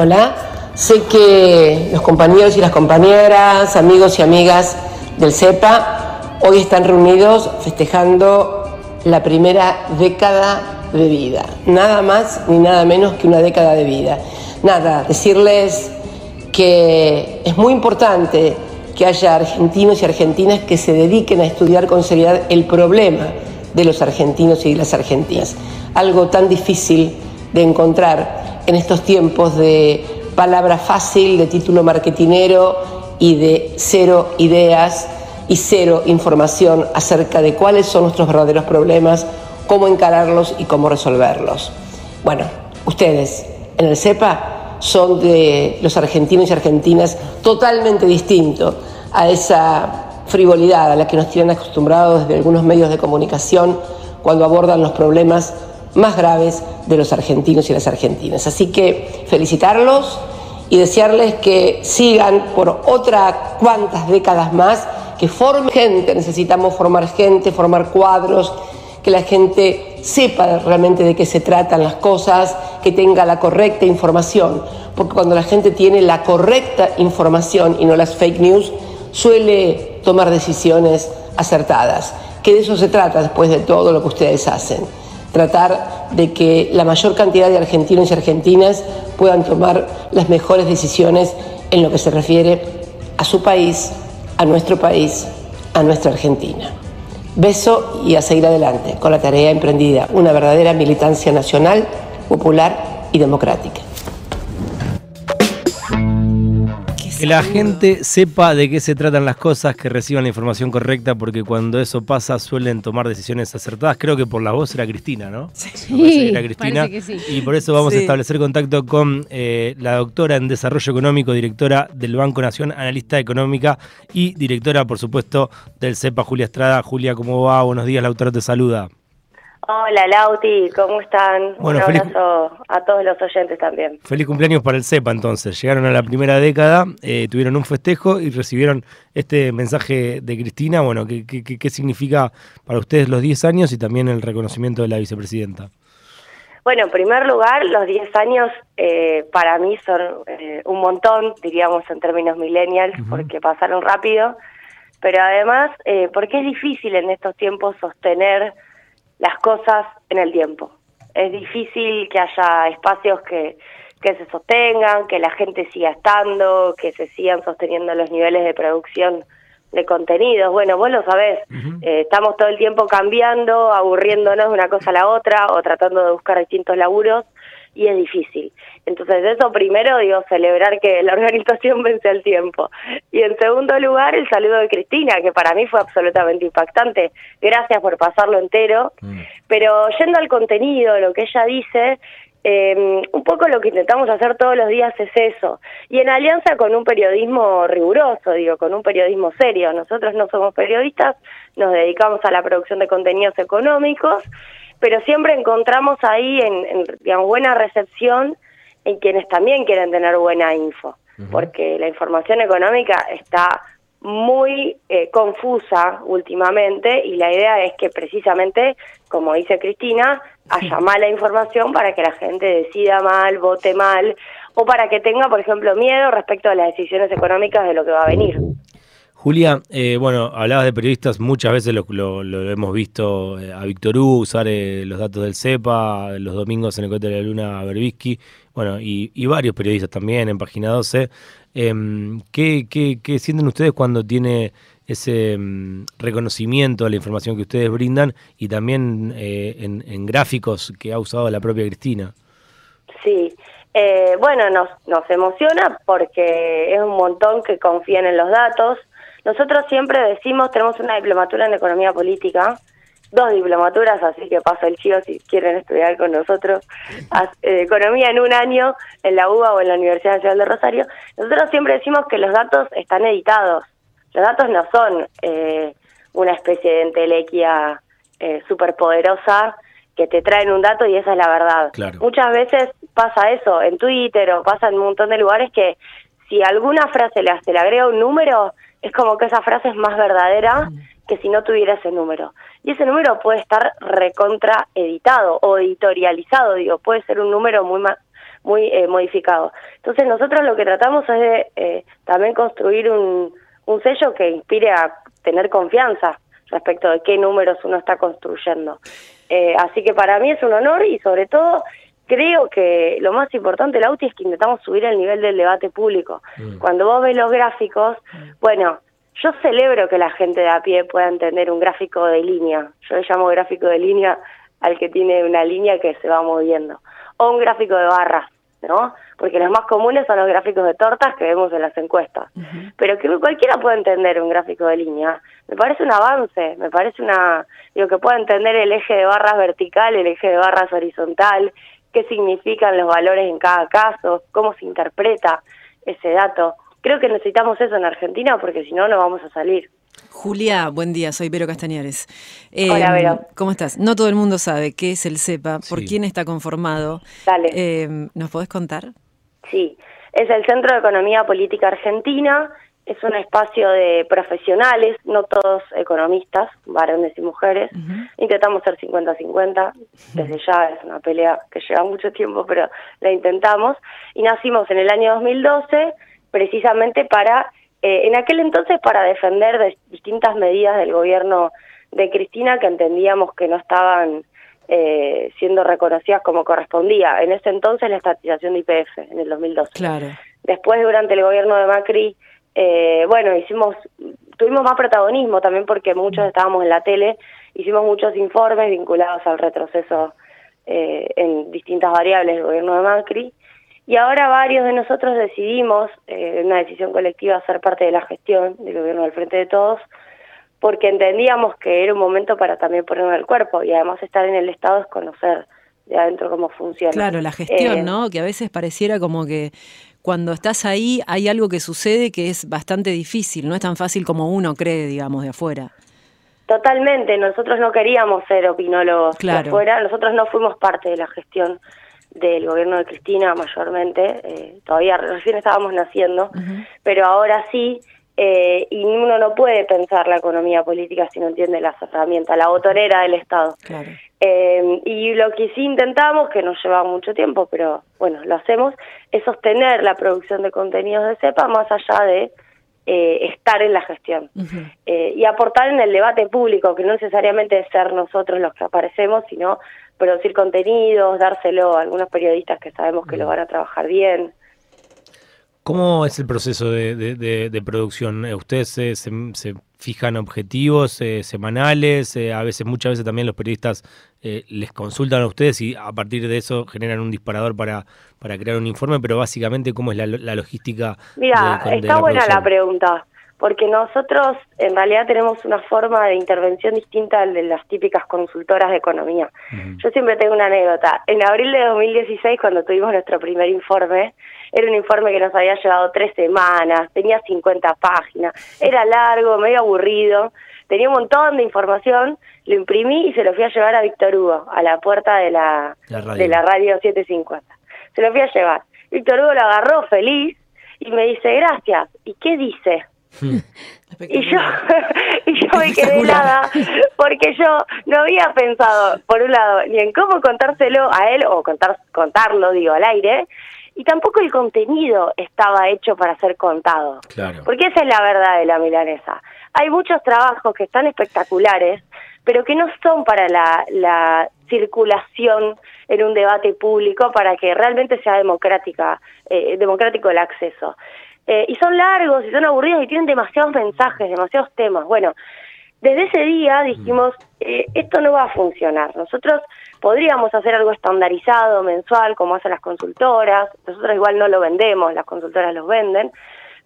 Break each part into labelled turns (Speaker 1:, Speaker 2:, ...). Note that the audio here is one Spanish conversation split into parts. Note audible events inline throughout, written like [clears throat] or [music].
Speaker 1: Hola, sé que los compañeros y las compañeras, amigos y amigas del CEPA, hoy están reunidos festejando la primera década de vida. Nada más ni nada menos que una década de vida. Nada, decirles que es muy importante que haya argentinos y argentinas que se dediquen a estudiar con seriedad el problema de los argentinos y las argentinas. Algo tan difícil de encontrar en estos tiempos de palabra fácil, de título marketinero y de cero ideas y cero información acerca de cuáles son nuestros verdaderos problemas, cómo encararlos y cómo resolverlos. Bueno, ustedes en el CEPA son de los argentinos y argentinas totalmente distintos a esa frivolidad a la que nos tienen acostumbrados desde algunos medios de comunicación cuando abordan los problemas más graves de los argentinos y las argentinas. Así que felicitarlos y desearles que sigan por otras cuantas décadas más, que formen gente, necesitamos formar gente, formar cuadros, que la gente sepa realmente de qué se tratan las cosas, que tenga la correcta información, porque cuando la gente tiene la correcta información y no las fake news, suele tomar decisiones acertadas, que de eso se trata después de todo lo que ustedes hacen, tratar de que la mayor cantidad de argentinos y argentinas puedan tomar las mejores decisiones en lo que se refiere a su país, a nuestro país, a nuestra Argentina. Beso y a seguir adelante con la tarea emprendida, una verdadera militancia nacional, popular y democrática.
Speaker 2: Que la gente sepa de qué se tratan las cosas, que reciban la información correcta, porque cuando eso pasa suelen tomar decisiones acertadas. Creo que por la voz era Cristina, ¿no?
Speaker 3: Sí,
Speaker 2: era Cristina.
Speaker 3: que sí.
Speaker 2: Y por eso vamos a establecer contacto con eh, la doctora en Desarrollo Económico, directora del Banco Nación, analista económica y directora, por supuesto, del CEPA, Julia Estrada. Julia, ¿cómo va? Buenos días, la autora te saluda.
Speaker 4: Hola Lauti, ¿cómo están?
Speaker 2: Bueno,
Speaker 4: Un
Speaker 2: feliz-
Speaker 4: abrazo a todos los oyentes también.
Speaker 2: Feliz cumpleaños para el CEPA entonces. Llegaron a la primera década, eh, tuvieron un festejo y recibieron este mensaje de Cristina. Bueno, ¿qué, qué- qué- qué significa para ustedes los 10 años y también el reconocimiento de la vicepresidenta?
Speaker 4: Bueno, en primer lugar, los 10 años eh, para mí son eh, un montón, diríamos en términos millennials, porque pasaron rápido, pero además eh, porque es difícil en estos tiempos sostener las cosas en el tiempo. Es difícil que haya espacios que, que se sostengan, que la gente siga estando, que se sigan sosteniendo los niveles de producción de contenidos. Bueno, vos lo sabés, eh, estamos todo el tiempo cambiando, aburriéndonos de una cosa a la otra o tratando de buscar distintos laburos y es difícil. Entonces, eso primero, digo, celebrar que la organización [laughs] vence al tiempo. Y en segundo lugar, el saludo de Cristina, que para mí fue absolutamente impactante. Gracias por pasarlo entero. Pero yendo al contenido, lo que ella dice, eh, un poco lo que intentamos hacer todos los días es eso. Y en alianza con un periodismo riguroso, digo, con un periodismo serio. Nosotros no somos periodistas, nos dedicamos a la producción de contenidos económicos, pero siempre encontramos ahí en, en, digamos, buena recepción en quienes también quieren tener buena info, porque la información económica está muy eh, confusa últimamente y la idea es que precisamente, como dice Cristina, haya mala información para que la gente decida mal, vote mal o para que tenga, por ejemplo, miedo respecto a las decisiones económicas de lo que va a venir.
Speaker 2: Julia, eh, bueno, hablabas de periodistas, muchas veces lo, hemos visto eh, a Víctor Hugo usar eh, los datos del CEPA, los domingos en el Cohete de la Luna a Berbisky, bueno, y, y varios periodistas también en Página 12. Em, ¿qué, qué, qué sienten ustedes cuando tiene ese mm, reconocimiento de la información que ustedes brindan y también eh, en, en gráficos que ha usado la propia Cristina?
Speaker 4: Sí, eh, bueno, nos, nos emociona porque es un montón que confían en los datos. Nosotros siempre decimos, tenemos una diplomatura en economía política, dos diplomaturas, así que paso el chivo si quieren estudiar con nosotros eh, economía en un año en la UBA o en la Universidad Nacional de Rosario. Nosotros siempre decimos que los datos están editados. Los datos no son eh, una especie de entelequia eh, superpoderosa que te traen un dato y esa es la verdad.
Speaker 2: Claro.
Speaker 4: Muchas veces pasa eso en Twitter o pasa en un montón de lugares que si alguna frase le, se le agrega un número, es como que esa frase es más verdadera que si no tuviera ese número. Y ese número puede estar recontra editado o editorializado, digo, puede ser un número muy ma- muy eh, modificado. Entonces nosotros lo que tratamos es de eh, también construir un, un sello que inspire a tener confianza respecto de qué números uno está construyendo. Eh, así que para mí es un honor y sobre todo creo que lo más importante, Lauti, es que intentamos subir el nivel del debate público. Mm. Cuando vos ves los gráficos, bueno, yo celebro que la gente de a pie pueda entender un gráfico de línea. Yo le llamo gráfico de línea al que tiene una línea que se va moviendo. O un gráfico de barras, ¿no? Porque los más comunes son los gráficos de tortas que vemos en las encuestas. Pero que cualquiera puede entender un gráfico de línea. Me parece un avance, me parece una... Digo, que pueda entender el eje de barras vertical, el eje de barras horizontal, qué significan los valores en cada caso, cómo se interpreta ese dato. Creo que necesitamos eso en Argentina porque si no, no vamos a salir.
Speaker 3: Julia, buen día, soy Vero Castañares.
Speaker 4: Hola, em, Vero.
Speaker 3: ¿Cómo estás? No todo el mundo sabe qué es el CEPA, por quién está conformado.
Speaker 4: Dale.
Speaker 3: Em, ¿Nos podés contar?
Speaker 4: Sí, es el Centro de Economía Política Argentina, es un espacio de profesionales, no todos economistas, varones y mujeres. Intentamos ser 50-50, desde ya es una pelea que lleva mucho tiempo, pero la intentamos. Y nacimos en el año 2012 precisamente para, eh, en aquel entonces, para defender de distintas medidas del gobierno de Cristina que entendíamos que no estaban eh, siendo reconocidas como correspondía. En ese entonces la estatización de IPF, en el 2012.
Speaker 3: Claro.
Speaker 4: Después, durante el gobierno de Macri, eh, bueno, hicimos, tuvimos más protagonismo también porque muchos estábamos en la tele, hicimos muchos informes vinculados al retroceso en distintas variables del gobierno de Macri. Y ahora varios de nosotros decidimos, eh, una decisión colectiva, ser parte de la gestión del gobierno del Frente de Todos, porque entendíamos que era un momento para también ponernos el cuerpo y además estar en el Estado es conocer de adentro cómo funciona.
Speaker 3: Claro, la gestión, eh, ¿no? Que a veces pareciera como que cuando estás ahí hay algo que sucede que es bastante difícil, no es tan fácil como uno cree, digamos, de afuera.
Speaker 4: Totalmente, nosotros no queríamos ser opinólogos de afuera, nosotros no fuimos parte de la gestión del gobierno de Cristina mayormente, eh, todavía recién estábamos naciendo, pero ahora sí, eh, y uno no puede pensar la economía política si no entiende las herramientas, la botonera del Estado. Eh, y lo que sí intentamos, que nos lleva mucho tiempo, pero bueno, lo hacemos, es sostener la producción de contenidos de CEPA más allá de estar en la gestión y aportar en el debate público, que no necesariamente es ser nosotros los que aparecemos, sino producir contenidos, dárselo a algunos periodistas que sabemos que lo van a trabajar bien.
Speaker 2: ¿Cómo es el proceso de, producción? ¿Ustedes se, fijan objetivos eh, semanales? Eh, a veces, muchas veces también los periodistas eh, les consultan a ustedes y a partir de eso generan un disparador para, para crear un informe, pero básicamente, ¿cómo es la, logística?
Speaker 4: Mira, está buena la pregunta porque nosotros en realidad tenemos una forma de intervención distinta al de las típicas consultoras de economía. Yo siempre tengo una anécdota. En abril de 2016, cuando tuvimos nuestro primer informe, era un informe que nos había llevado tres semanas, tenía 50 páginas, era largo, medio aburrido, tenía un montón de información, lo imprimí y se lo fui a llevar a Víctor Hugo, a la puerta de la, de la radio 750. Se lo fui a llevar. Víctor Hugo lo agarró feliz y me dice, gracias. ¿Y qué dice? Hmm. [laughs] y yo, [laughs] y yo me quedé helada porque yo no había pensado, por un lado, ni en cómo contárselo a él o contar, contarlo, digo, al aire, y tampoco el contenido estaba hecho para ser contado. Porque esa es la verdad de la milanesa. Hay muchos trabajos que están espectaculares, pero que no son para la, la circulación en un debate público para que realmente sea democrática, eh, democrático el acceso. Eh, y son largos y son aburridos y tienen demasiados mensajes, demasiados temas. Bueno, desde ese día dijimos, eh, esto no va a funcionar. Nosotros podríamos hacer algo estandarizado, mensual, como hacen las consultoras. Nosotros igual no lo vendemos, las consultoras los venden.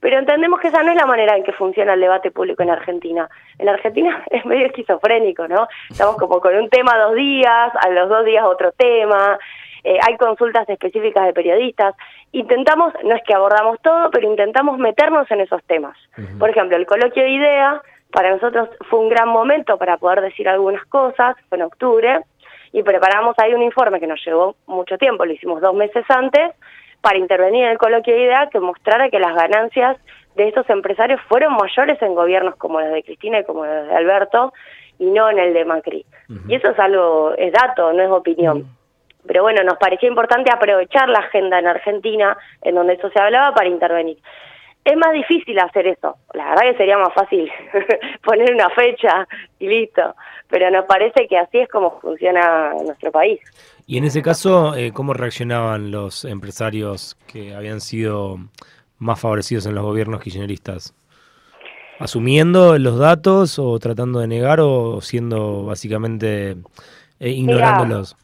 Speaker 4: Pero entendemos que esa no es la manera en que funciona el debate público en Argentina. En Argentina [laughs] es medio esquizofrénico, ¿no? Estamos como con un tema dos días, a los dos días otro tema, eh, hay consultas específicas de periodistas. Intentamos, no es que abordamos todo, pero intentamos meternos en esos temas. Por ejemplo, el coloquio de idea para nosotros fue un gran momento para poder decir algunas cosas, fue en octubre, y preparamos ahí un informe que nos llevó mucho tiempo, lo hicimos dos meses antes, para intervenir en el coloquio de idea que mostrara que las ganancias de estos empresarios fueron mayores en gobiernos como los de Cristina y como los de Alberto, y no en el de Macri. Y eso es algo, es dato, no es opinión Pero bueno, nos parecía importante aprovechar la agenda en Argentina, en donde eso se hablaba, para intervenir. Es más difícil hacer eso. La verdad que sería más fácil [laughs] poner una fecha y listo. Pero nos parece que así es como funciona nuestro país.
Speaker 2: Y en ese caso, eh, ¿cómo reaccionaban los empresarios que habían sido más favorecidos en los gobiernos kirchneristas? ¿Asumiendo los datos o tratando de negar o siendo básicamente eh, ignorándolos?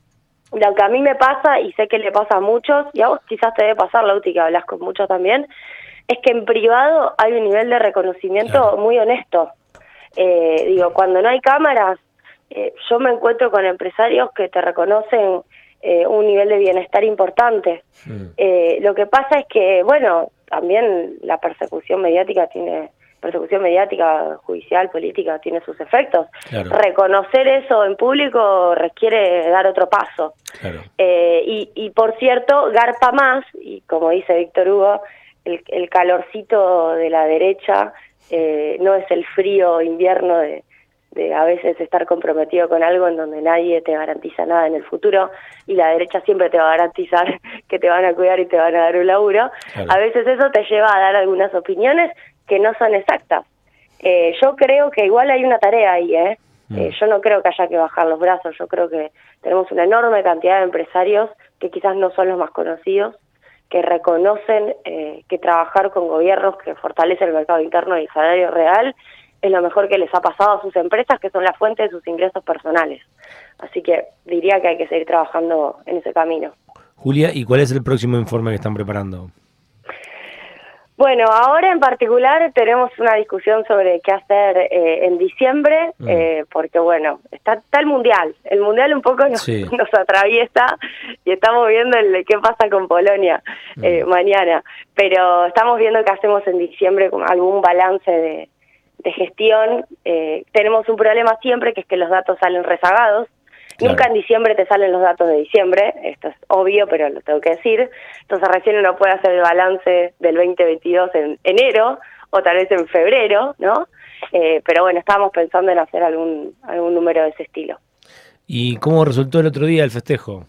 Speaker 4: lo que a mí me pasa, y sé que le pasa a muchos, y a vos quizás te debe pasar, Lauti, que hablas con muchos también, es que en privado hay un nivel de reconocimiento muy honesto. Eh, digo, cuando no hay cámaras, eh, yo me encuentro con empresarios que te reconocen eh, un nivel de bienestar importante. lo que pasa es que, bueno, también la persecución mediática tiene persecución mediática, judicial, política, tiene sus efectos. Reconocer eso en público requiere dar otro paso. y, y por cierto, garpa más, y como dice Víctor Hugo, el, calorcito de la derecha eh, no es el frío invierno de, a veces estar comprometido con algo en donde nadie te garantiza nada en el futuro y la derecha siempre te va a garantizar [laughs] que te van a cuidar y te van a dar un laburo. A veces eso te lleva a dar algunas opiniones que no son exactas. Eh, yo creo que igual hay una tarea ahí, ¿eh? Mm. ¿eh? Yo no creo que haya que bajar los brazos, yo creo que tenemos una enorme cantidad de empresarios que quizás no son los más conocidos, que reconocen eh, que trabajar con gobiernos que fortalecen el mercado interno y el salario real es lo mejor que les ha pasado a sus empresas, que son la fuente de sus ingresos personales. Así que diría que hay que seguir trabajando en ese camino.
Speaker 2: Julia, ¿y cuál es el próximo informe que están preparando?
Speaker 4: Bueno, ahora en particular tenemos una discusión sobre qué hacer eh, en diciembre, mm. eh, porque bueno, está, el Mundial. El Mundial un poco [laughs] nos, atraviesa y estamos viendo el, qué pasa con Polonia eh, mm. mañana. Pero estamos viendo qué hacemos en diciembre con algún balance de, de gestión. tenemos un problema siempre, que es que los datos salen rezagados. Nunca en diciembre te salen los datos de diciembre, esto es obvio, pero lo tengo que decir. Entonces recién uno puede hacer el balance del 2022 en enero o tal vez en febrero, ¿no? Eh, pero bueno, estábamos pensando en hacer algún, algún número de ese estilo.
Speaker 2: ¿Y cómo resultó el otro día el festejo?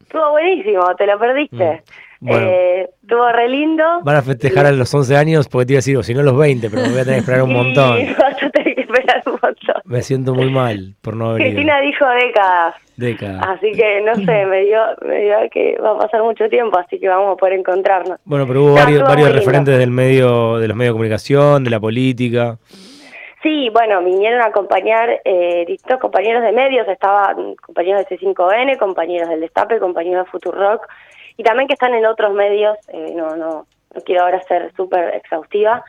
Speaker 4: Estuvo buenísimo, te lo perdiste. Mm. Eh, estuvo re lindo.
Speaker 2: Van a festejar a los 11 años porque te iba a decir, o si no los 20, pero me voy a tener que esperar un [laughs] montón. [laughs]
Speaker 4: que [laughs] esperar un montón.
Speaker 2: Me siento muy mal por no haber
Speaker 4: Cristina dijo décadas.
Speaker 2: Décadas.
Speaker 4: Así que no sé, me dio, me dio que va a pasar mucho tiempo, así que vamos a poder encontrarnos.
Speaker 2: Bueno, pero hubo varios, varios referentes del medio, de los medios de comunicación, de la política.
Speaker 4: Sí, bueno, vinieron a acompañar eh, distintos compañeros de medios, estaban compañeros de C5N, compañeros del Destape, compañeros de Futurock, y también que están en otros medios, eh, no, no, no quiero ahora ser súper exhaustiva,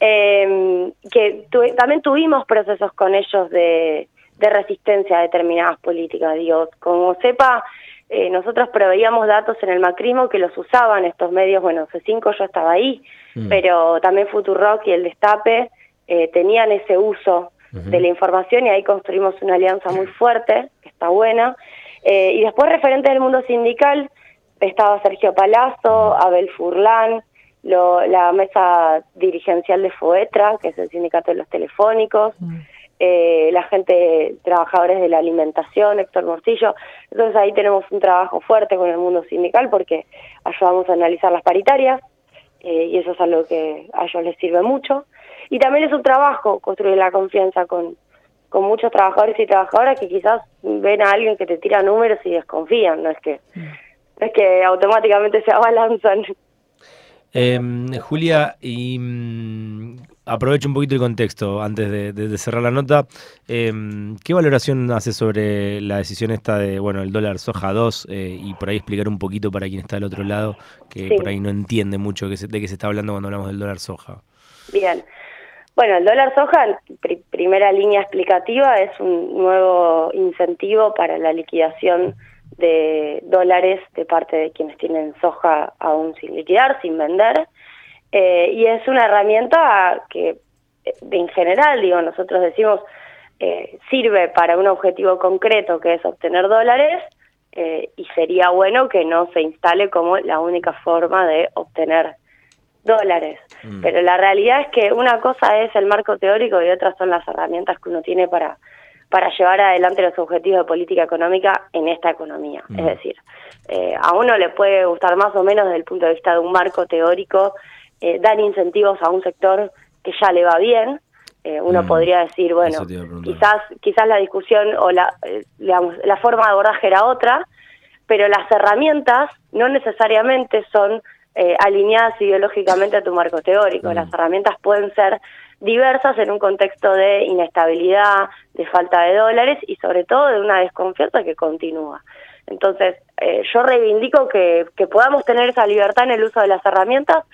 Speaker 4: eh, que también tuvimos procesos con ellos de, de resistencia a determinadas políticas. Digo, como sepa, eh, nosotros proveíamos datos en el macrismo que los usaban estos medios, bueno, C5 yo estaba ahí, mm. pero también Futurock y el Destape eh, tenían ese uso de la información y ahí construimos una alianza muy fuerte, que está buena. Eh, y después referente del mundo sindical, estaba Sergio Palazzo, Abel Furlán, la mesa dirigencial de FOETRA, que es el sindicato de los telefónicos, eh, la gente, trabajadores de la alimentación, Héctor Morcillo. Entonces ahí tenemos un trabajo fuerte con el mundo sindical porque ayudamos a analizar las paritarias y eso es algo que a ellos les sirve mucho. Y también es un trabajo construir la confianza con, con muchos trabajadores y trabajadoras que quizás ven a alguien que te tira números y desconfían, no es que, no es que automáticamente se [laughs] abalanzan.
Speaker 2: Eh, Julia, y mm, aprovecho un poquito el contexto antes de, cerrar la nota. Em, ¿Qué valoración hace sobre la decisión esta de, bueno, el dólar soja 2 eh, y por ahí explicar un poquito para quien está al otro lado, que por ahí no entiende mucho de qué se está hablando cuando hablamos del dólar soja?
Speaker 4: Bien. Bueno, el dólar soja, primera línea explicativa, es un nuevo incentivo para la liquidación de dólares de parte de quienes tienen soja aún sin liquidar, sin vender. Eh, y es una herramienta que, eh, en general, digo, nosotros decimos, eh, sirve para un objetivo concreto que es obtener dólares y sería bueno que no se instale como la única forma de obtener dólares. Mm. Pero la realidad es que una cosa es el marco teórico y otra son las herramientas que uno tiene para, para llevar adelante los objetivos de política económica en esta economía. Es decir, eh, a uno le puede gustar más o menos desde el punto de vista de un marco teórico eh, dar incentivos a un sector que ya le va bien. Eh, uno mm. podría decir, bueno, quizás quizás la discusión o la, digamos, la forma de abordaje era otra, pero las herramientas no necesariamente son alineadas ideológicamente a tu marco teórico. Mm. Las herramientas pueden ser diversas en un contexto de inestabilidad, de falta de dólares y sobre todo de una desconfianza que continúa. Entonces, eh, yo reivindico que, podamos tener esa libertad en el uso de las herramientas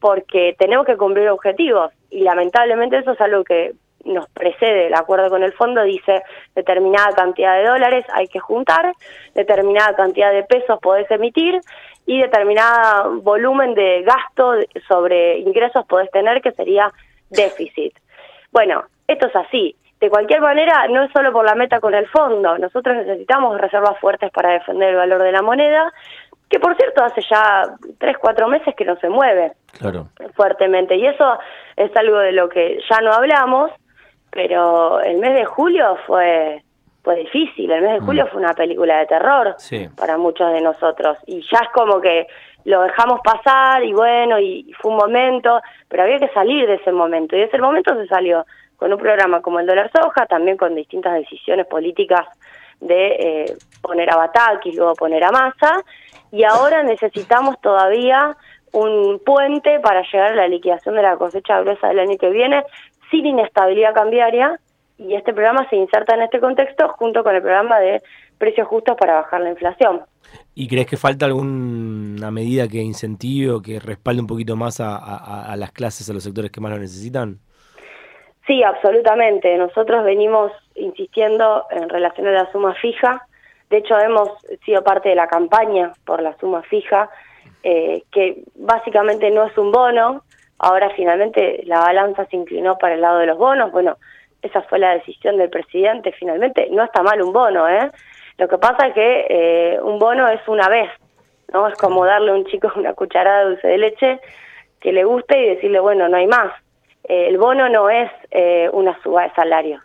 Speaker 4: porque tenemos que cumplir objetivos y lamentablemente eso es algo que nos precede, el acuerdo con el fondo dice determinada cantidad de dólares hay que juntar, determinada cantidad de pesos podés emitir y determinado volumen de gasto sobre ingresos podés tener que sería déficit. Bueno, esto es así, de cualquier manera, no es solo por la meta con el fondo, nosotros necesitamos reservas fuertes para defender el valor de la moneda, que por cierto hace ya tres, cuatro meses que no se mueve fuertemente. Y eso es algo de lo que ya no hablamos, pero el mes de julio fue fue difícil, el mes de julio mm. fue una película de terror para muchos de nosotros y ya es como que lo dejamos pasar y bueno, y fue un momento, pero había que salir de ese momento y ese momento se salió con un programa como el dólar soja, también con distintas decisiones políticas de eh, poner a Bataki, luego poner a Massa, y ahora necesitamos todavía un puente para llegar a la liquidación de la cosecha gruesa del año que viene sin inestabilidad cambiaria, y este programa se inserta en este contexto junto con el programa de precios justos para bajar la inflación.
Speaker 2: ¿Y crees que falta alguna medida que incentive o que respalde un poquito más a las clases, a los sectores que más lo necesitan?
Speaker 4: Sí, absolutamente. Nosotros venimos insistiendo en relación a la suma fija. De hecho, hemos sido parte de la campaña por la suma fija, eh, que básicamente no es un bono. Ahora finalmente la balanza se inclinó para el lado de los bonos. Bueno, esa fue la decisión del presidente. Finalmente no está mal un bono, ¿eh? Lo que pasa es que eh, un bono es una vez, ¿no? Es como darle a un chico [laughs] una cucharada de dulce de leche que le guste y decirle, bueno, no hay más eh, el bono no es eh, una suba de salarios.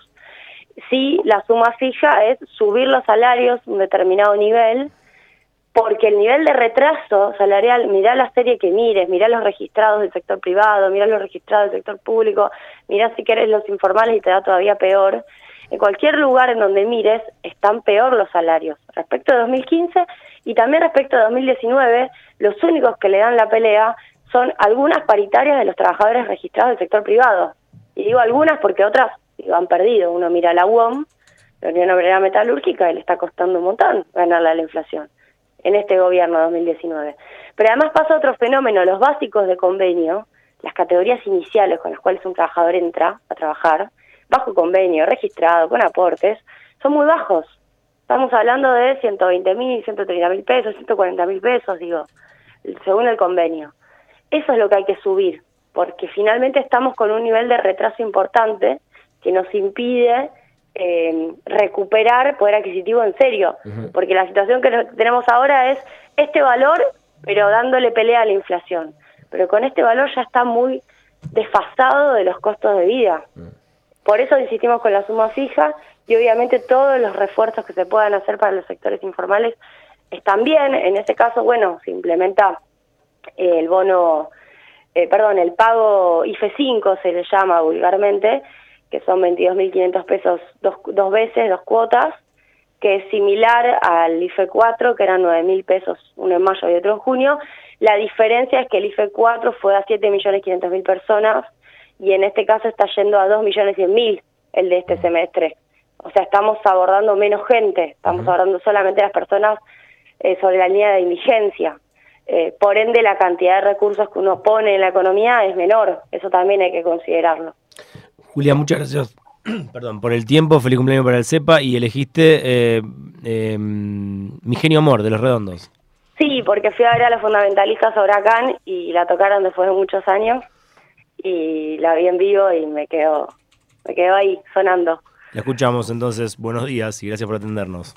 Speaker 4: Sí, la suma fija es subir los salarios a un determinado nivel, porque el nivel de retraso salarial, mirá la serie que mires, mirá los registrados del sector privado, mirá los registrados del sector público, mirá si querés los informales y te da todavía peor. En cualquier lugar en donde mires, están peor los salarios respecto de 2015 y también respecto de 2019, los únicos que le dan la pelea son algunas paritarias de los trabajadores registrados del sector privado. Y digo algunas porque otras lo han perdido. Uno mira la UOM, la Unión Obrera Metalúrgica, y le está costando un montón ganarle a la inflación en este gobierno 2019. Pero además pasa otro fenómeno, los básicos de convenio, las categorías iniciales con las cuales un trabajador entra a trabajar, bajo convenio, registrado, con aportes, son muy bajos. Estamos hablando de 120 mil, 130 mil pesos, 140 mil pesos, digo, según el convenio. Eso es lo que hay que subir, porque finalmente estamos con un nivel de retraso importante que nos impide eh, recuperar poder adquisitivo en serio, porque la situación que tenemos ahora es este valor, pero dándole pelea a la inflación. Pero con este valor ya está muy desfasado de los costos de vida. Por eso insistimos con la suma fija y obviamente todos los refuerzos que se puedan hacer para los sectores informales están bien. En este caso, bueno, se implementa el bono, eh, perdón, el pago IFE 5 se le llama vulgarmente, que son 22.500 pesos dos, dos veces, dos cuotas, que es similar al IFE 4, que eran 9.000 pesos, uno en mayo y otro en junio. La diferencia es que el IFE 4 fue a 7.500.000 personas y en este caso está yendo a 2.100.000 el de este semestre. O sea, estamos abordando menos gente, estamos abordando solamente las personas eh, sobre la línea de indigencia. Eh, por ende la cantidad de recursos que uno pone en la economía es menor, eso también hay que considerarlo.
Speaker 2: Julia, muchas gracias [clears throat] perdón, por el tiempo, feliz cumpleaños para el CEPA y elegiste eh, em, Mi Genio Amor de Los Redondos.
Speaker 4: Sí, porque fui a ver a los fundamentalistas Huracán y la tocaron después de muchos años y la vi en vivo y me quedó, me quedó ahí sonando.
Speaker 2: La escuchamos entonces, buenos días y gracias por atendernos.